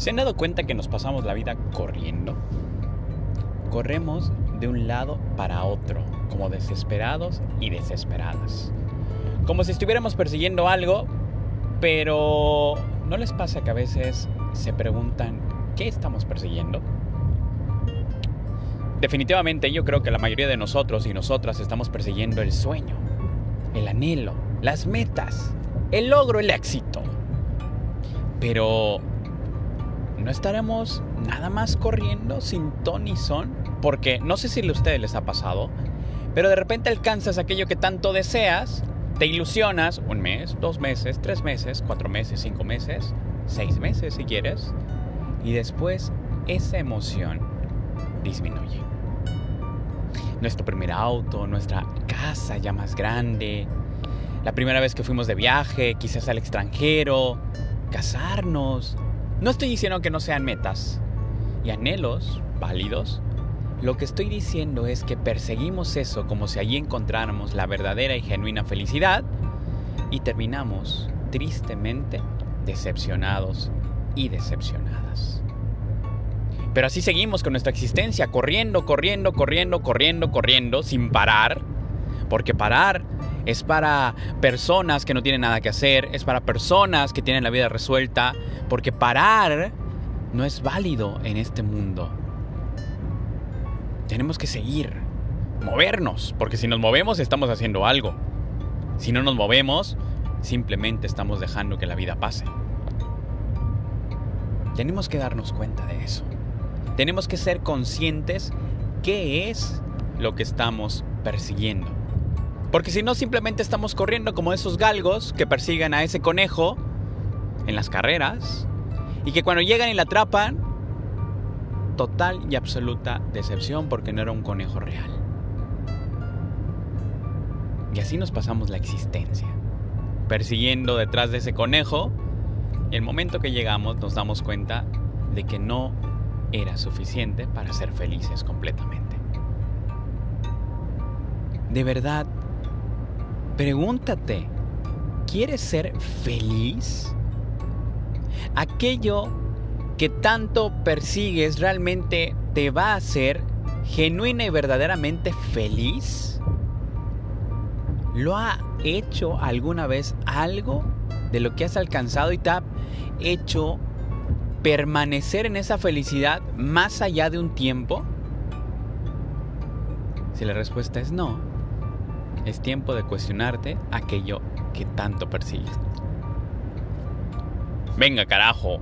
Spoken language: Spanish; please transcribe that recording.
¿Se han dado cuenta que nos pasamos la vida corriendo? Corremos de un lado para otro, como desesperados y desesperadas. Como si estuviéramos persiguiendo algo, pero ¿no les pasa que a veces se preguntan qué estamos persiguiendo? Definitivamente yo creo que la mayoría de nosotros y nosotras estamos persiguiendo el sueño, el anhelo, las metas, el logro, el éxito. Pero ¿no estaremos nada más corriendo sin ton ni son? Porque no sé si a ustedes les ha pasado, pero de repente alcanzas aquello que tanto deseas, te ilusionas un mes, dos meses, tres meses, cuatro meses, cinco meses, seis meses si quieres, y después esa emoción disminuye. Nuestro primer auto, nuestra casa ya más grande, la primera vez que fuimos de viaje, quizás al extranjero, casarnos. No estoy diciendo que no sean metas y anhelos válidos. Lo que estoy diciendo es que perseguimos eso como si allí encontráramos la verdadera y genuina felicidad y terminamos tristemente decepcionados y decepcionadas. Pero así seguimos con nuestra existencia, corriendo, corriendo, corriendo, corriendo, corriendo, sin parar. Porque parar es para personas que no tienen nada que hacer, es para personas que tienen la vida resuelta, porque parar no es válido en este mundo. Tenemos que seguir, movernos, porque si nos movemos estamos haciendo algo. Si no nos movemos, simplemente estamos dejando que la vida pase. Tenemos que darnos cuenta de eso. Tenemos que ser conscientes qué es lo que estamos persiguiendo. Porque si no, simplemente estamos corriendo como esos galgos que persiguen a ese conejo en las carreras y que cuando llegan y la atrapan, total y absoluta decepción porque no era un conejo real. Y así nos pasamos la existencia, persiguiendo detrás de ese conejo y el momento que llegamos nos damos cuenta de que no era suficiente para ser felices completamente. De verdad, pregúntate, ¿quieres ser feliz? ¿Aquello que tanto persigues realmente te va a hacer genuina y verdaderamente feliz? ¿Lo ha hecho alguna vez algo de lo que has alcanzado y te ha hecho permanecer en esa felicidad más allá de un tiempo? Si la respuesta es no, es tiempo de cuestionarte aquello que tanto persigues. Venga, carajo,